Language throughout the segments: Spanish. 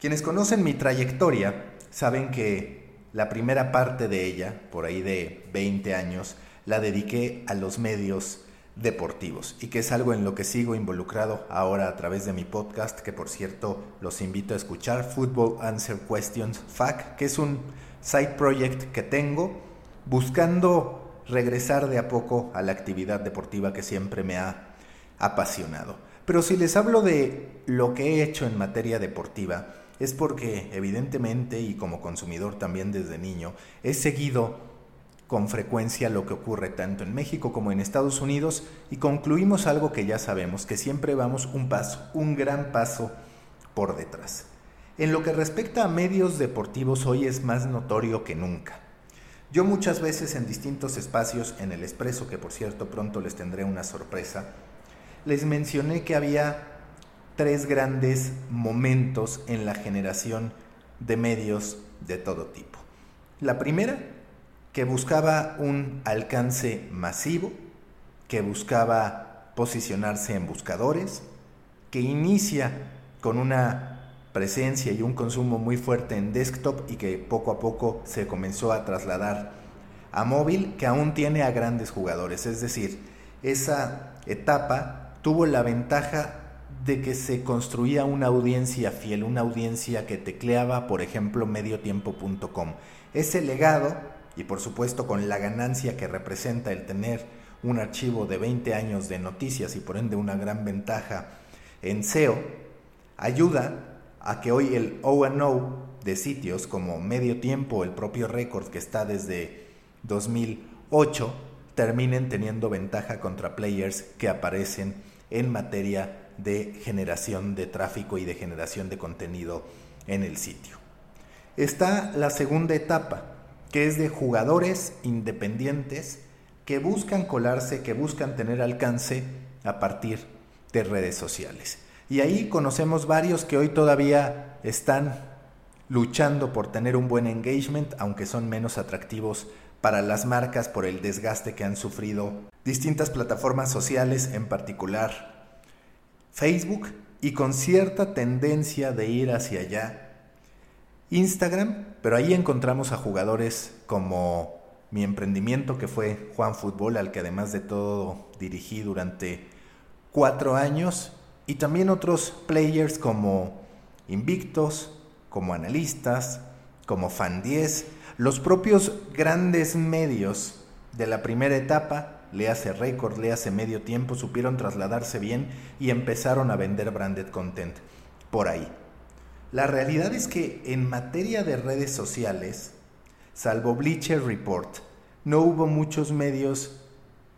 Quienes conocen mi trayectoria saben que la primera parte de ella, por ahí de 20 años, la dediqué a los medios deportivos y que es algo en lo que sigo involucrado ahora a través de mi podcast, que por cierto los invito a escuchar, Football Answer Questions FAQ, que es un side project que tengo buscando regresar de a poco a la actividad deportiva que siempre me ha apasionado. Pero si les hablo de lo que he hecho en materia deportiva, es porque evidentemente y como consumidor también desde niño, he seguido con frecuencia lo que ocurre tanto en México como en Estados Unidos y concluimos algo que ya sabemos, que siempre vamos un paso, un gran paso por detrás. En lo que respecta a medios deportivos hoy es más notorio que nunca. Yo muchas veces en distintos espacios, en el expreso, que por cierto pronto les tendré una sorpresa, les mencioné que había tres grandes momentos en la generación de medios de todo tipo. La primera, que buscaba un alcance masivo, que buscaba posicionarse en buscadores, que inicia con una presencia y un consumo muy fuerte en desktop y que poco a poco se comenzó a trasladar a móvil, que aún tiene a grandes jugadores. Es decir, esa etapa tuvo la ventaja de que se construía una audiencia fiel, una audiencia que tecleaba, por ejemplo, mediotiempo.com. Ese legado y por supuesto con la ganancia que representa el tener un archivo de 20 años de noticias y por ende una gran ventaja en SEO, ayuda a que hoy el O&O de sitios como Medio Tiempo, el propio récord que está desde 2008, terminen teniendo ventaja contra players que aparecen en materia de generación de tráfico y de generación de contenido en el sitio. Está la segunda etapa, que es de jugadores independientes que buscan colarse, que buscan tener alcance a partir de redes sociales. Y ahí conocemos varios que hoy todavía están luchando por tener un buen engagement, aunque son menos atractivos para las marcas por el desgaste que han sufrido distintas plataformas sociales, en particular Facebook, y con cierta tendencia de ir hacia allá. Instagram, pero ahí encontramos a jugadores como mi emprendimiento que fue Juan Fútbol, al que además de todo dirigí durante cuatro años, y también otros players como Invictos, como analistas, como Fan 10, los propios grandes medios de la primera etapa, le hace récord, le hace medio tiempo, supieron trasladarse bien y empezaron a vender branded content por ahí. La realidad es que en materia de redes sociales, salvo Bleacher Report, no hubo muchos medios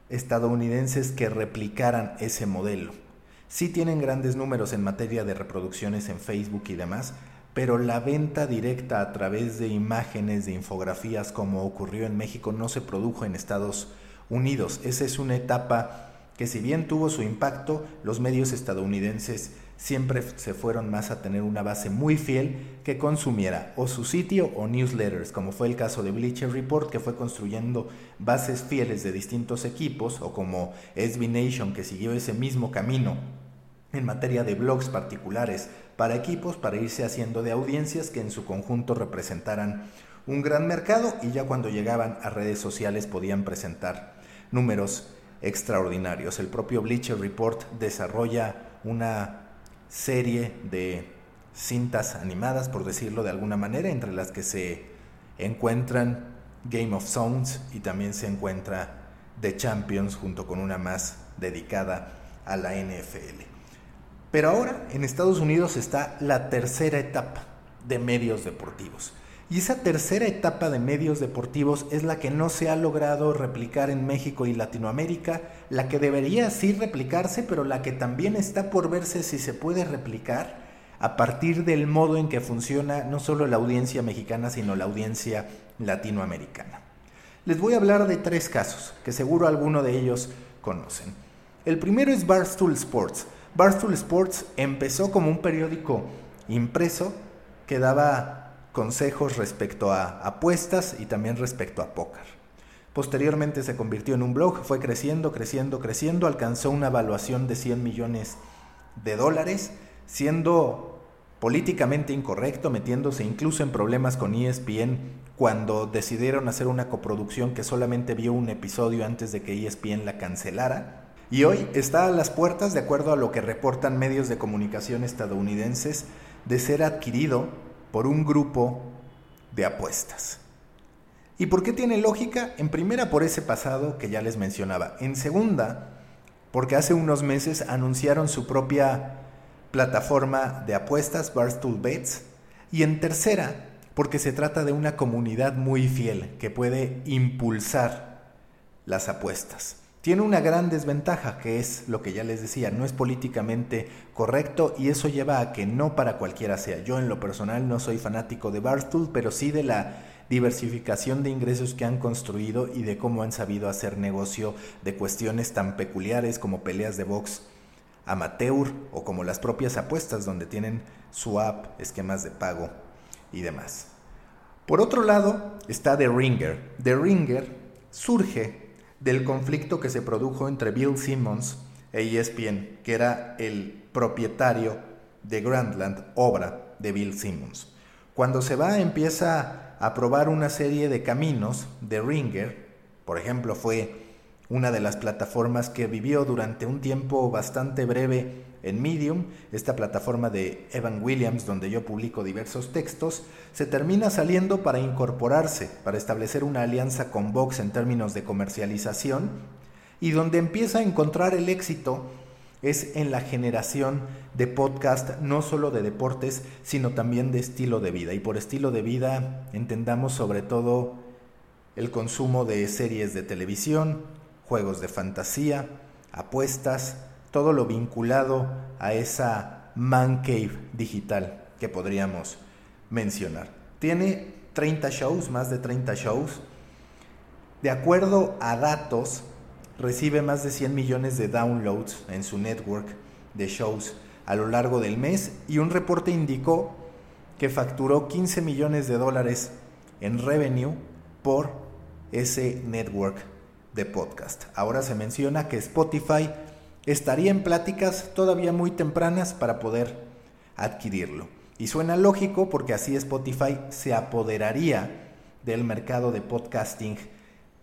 estadounidenses que replicaran ese modelo. Sí tienen grandes números en materia de reproducciones en Facebook y demás, pero la venta directa a través de imágenes, de infografías, como ocurrió en México, no se produjo en Estados Unidos. Esa es una etapa que si bien tuvo su impacto, los medios estadounidenses siempre se fueron más a tener una base muy fiel que consumiera o su sitio o newsletters, como fue el caso de Bleacher Report, que fue construyendo bases fieles de distintos equipos, o como SB Nation, que siguió ese mismo camino en materia de blogs particulares para equipos, para irse haciendo de audiencias que en su conjunto representaran un gran mercado y ya cuando llegaban a redes sociales podían presentar números extraordinarios. El propio Bleacher Report desarrolla una serie de cintas animadas, por decirlo de alguna manera, entre las que se encuentran Game of Thrones y también se encuentra The Champions junto con una más dedicada a la NFL. Pero ahora en Estados Unidos está la tercera etapa de medios deportivos. Y esa tercera etapa de medios deportivos es la que no se ha logrado replicar en México y Latinoamérica, la que debería sí replicarse, pero la que también está por verse si se puede replicar a partir del modo en que funciona no solo la audiencia mexicana, sino la audiencia latinoamericana. Les voy a hablar de tres casos, que seguro alguno de ellos conocen. El primero es Barstool Sports. Barstool Sports empezó como un periódico impreso que daba consejos respecto a apuestas y también respecto a póker. Posteriormente se convirtió en un blog, fue creciendo, creciendo, creciendo, alcanzó una evaluación de 100 millones de dólares, siendo políticamente incorrecto, metiéndose incluso en problemas con ESPN cuando decidieron hacer una coproducción que solamente vio un episodio antes de que ESPN la cancelara. Y hoy está a las puertas, de acuerdo a lo que reportan medios de comunicación estadounidenses, de ser adquirido por un grupo de apuestas. ¿Y por qué tiene lógica? En primera, por ese pasado que ya les mencionaba. En segunda, porque hace unos meses anunciaron su propia plataforma de apuestas, Barstool Bets. Y en tercera, porque se trata de una comunidad muy fiel que puede impulsar las apuestas. Tiene una gran desventaja que es lo que ya les decía, no es políticamente correcto y eso lleva a que no para cualquiera sea. Yo en lo personal no soy fanático de Barstool, pero sí de la diversificación de ingresos que han construido y de cómo han sabido hacer negocio de cuestiones tan peculiares como peleas de box amateur o como las propias apuestas donde tienen su app, esquemas de pago y demás. Por otro lado está The Ringer. The Ringer surge del conflicto que se produjo entre Bill Simmons e ESPN, que era el propietario de Grandland, obra de Bill Simmons. Cuando se va empieza a probar una serie de caminos de Ringer, por ejemplo fue una de las plataformas que vivió durante un tiempo bastante breve en Medium, esta plataforma de Evan Williams donde yo publico diversos textos, se termina saliendo para incorporarse, para establecer una alianza con Vox en términos de comercialización y donde empieza a encontrar el éxito es en la generación de podcast no solo de deportes, sino también de estilo de vida. Y por estilo de vida entendamos sobre todo el consumo de series de televisión, juegos de fantasía, apuestas, todo lo vinculado a esa man cave digital que podríamos mencionar. Tiene 30 shows, más de 30 shows. De acuerdo a datos, recibe más de 100 millones de downloads en su network de shows a lo largo del mes y un reporte indicó que facturó 15 millones de dólares en revenue por ese network de podcast. Ahora se menciona que Spotify estaría en pláticas todavía muy tempranas para poder adquirirlo. Y suena lógico porque así Spotify se apoderaría del mercado de podcasting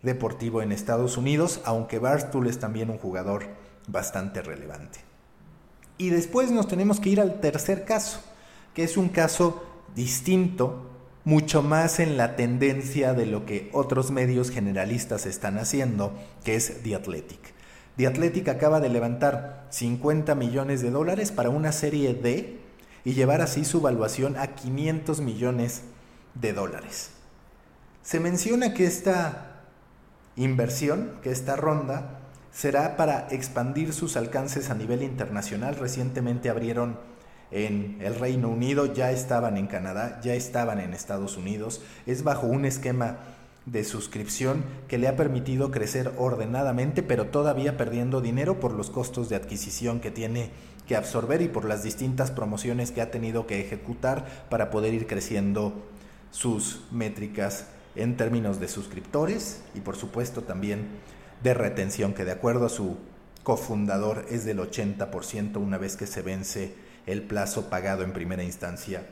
deportivo en Estados Unidos, aunque Barstool es también un jugador bastante relevante. Y después nos tenemos que ir al tercer caso, que es un caso distinto mucho más en la tendencia de lo que otros medios generalistas están haciendo, que es The Athletic. The Athletic acaba de levantar 50 millones de dólares para una serie D y llevar así su valuación a 500 millones de dólares. Se menciona que esta inversión, que esta ronda, será para expandir sus alcances a nivel internacional. Recientemente abrieron en el Reino Unido, ya estaban en Canadá, ya estaban en Estados Unidos. Es bajo un esquema de suscripción que le ha permitido crecer ordenadamente, pero todavía perdiendo dinero por los costos de adquisición que tiene que absorber y por las distintas promociones que ha tenido que ejecutar para poder ir creciendo sus métricas en términos de suscriptores y por supuesto también de retención, que de acuerdo a su cofundador es del 80% una vez que se vence el plazo pagado en primera instancia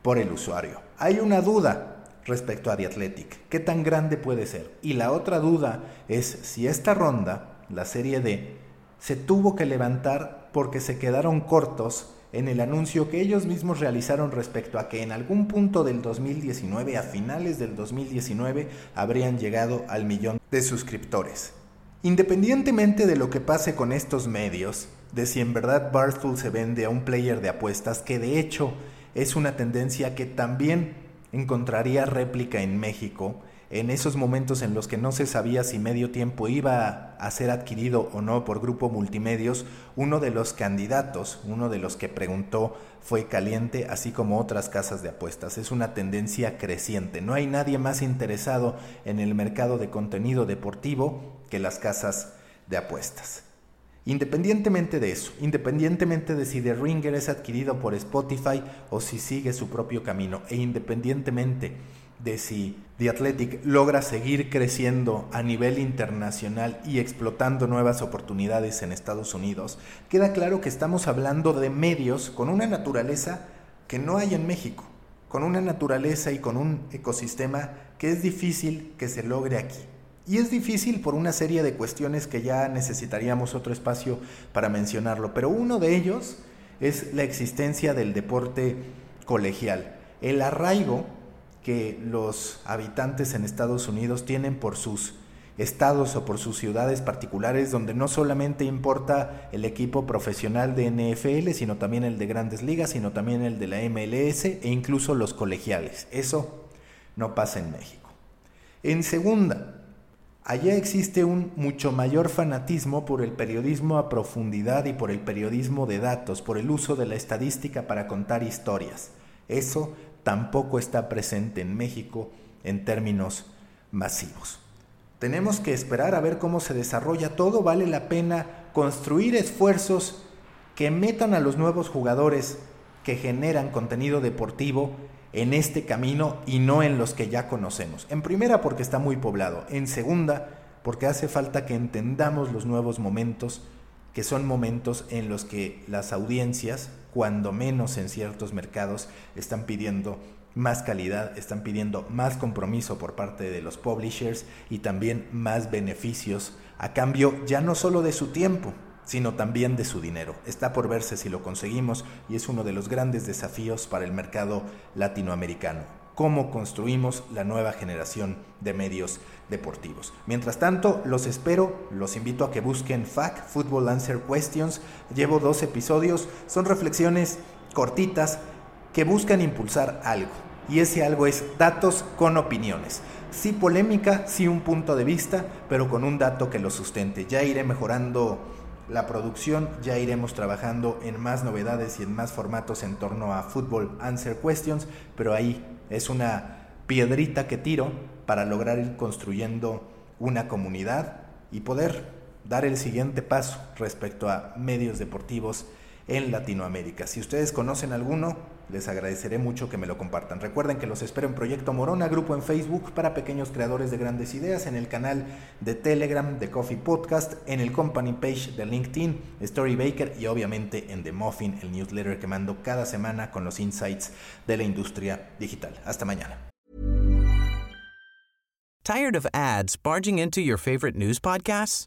por el usuario. Hay una duda respecto a The Athletic. ¿Qué tan grande puede ser? Y la otra duda es si esta ronda, la serie D, se tuvo que levantar porque se quedaron cortos en el anuncio que ellos mismos realizaron respecto a que en algún punto del 2019, a finales del 2019, habrían llegado al millón de suscriptores. Independientemente de lo que pase con estos medios, de si en verdad Barstool se vende a un player de apuestas, que de hecho es una tendencia que también encontraría réplica en México, en esos momentos en los que no se sabía si medio tiempo iba a ser adquirido o no por Grupo Multimedios, uno de los candidatos, uno de los que preguntó fue Caliente, así como otras casas de apuestas. Es una tendencia creciente. No hay nadie más interesado en el mercado de contenido deportivo que las casas de apuestas. Independientemente de eso, independientemente de si The Ringer es adquirido por Spotify o si sigue su propio camino, e independientemente de si The Athletic logra seguir creciendo a nivel internacional y explotando nuevas oportunidades en Estados Unidos, queda claro que estamos hablando de medios con una naturaleza que no hay en México, con una naturaleza y con un ecosistema que es difícil que se logre aquí. Y es difícil por una serie de cuestiones que ya necesitaríamos otro espacio para mencionarlo, pero uno de ellos es la existencia del deporte colegial, el arraigo que los habitantes en Estados Unidos tienen por sus estados o por sus ciudades particulares donde no solamente importa el equipo profesional de NFL, sino también el de grandes ligas, sino también el de la MLS e incluso los colegiales. Eso no pasa en México. En segunda, allá existe un mucho mayor fanatismo por el periodismo a profundidad y por el periodismo de datos, por el uso de la estadística para contar historias. Eso tampoco está presente en México en términos masivos. Tenemos que esperar a ver cómo se desarrolla todo. Vale la pena construir esfuerzos que metan a los nuevos jugadores que generan contenido deportivo en este camino y no en los que ya conocemos. En primera porque está muy poblado. En segunda porque hace falta que entendamos los nuevos momentos, que son momentos en los que las audiencias, cuando menos en ciertos mercados, están pidiendo más calidad, están pidiendo más compromiso por parte de los publishers y también más beneficios a cambio ya no solo de su tiempo, sino también de su dinero. Está por verse si lo conseguimos y es uno de los grandes desafíos para el mercado latinoamericano cómo construimos la nueva generación de medios deportivos. Mientras tanto, los espero, los invito a que busquen FAC, Football Answer Questions. Llevo dos episodios, son reflexiones cortitas que buscan impulsar algo. Y ese algo es datos con opiniones. Sí polémica, sí un punto de vista, pero con un dato que lo sustente. Ya iré mejorando la producción, ya iremos trabajando en más novedades y en más formatos en torno a Football Answer Questions, pero ahí es una piedrita que tiro para lograr ir construyendo una comunidad y poder dar el siguiente paso respecto a medios deportivos en Latinoamérica. Si ustedes conocen alguno, les agradeceré mucho que me lo compartan. Recuerden que los espero en Proyecto Morona, grupo en Facebook para pequeños creadores de grandes ideas, en el canal de Telegram de Coffee Podcast, en el company page de LinkedIn, Story Baker y obviamente en The Muffin, el newsletter que mando cada semana con los insights de la industria digital. Hasta mañana. Tired of ads barging into your favorite news podcasts?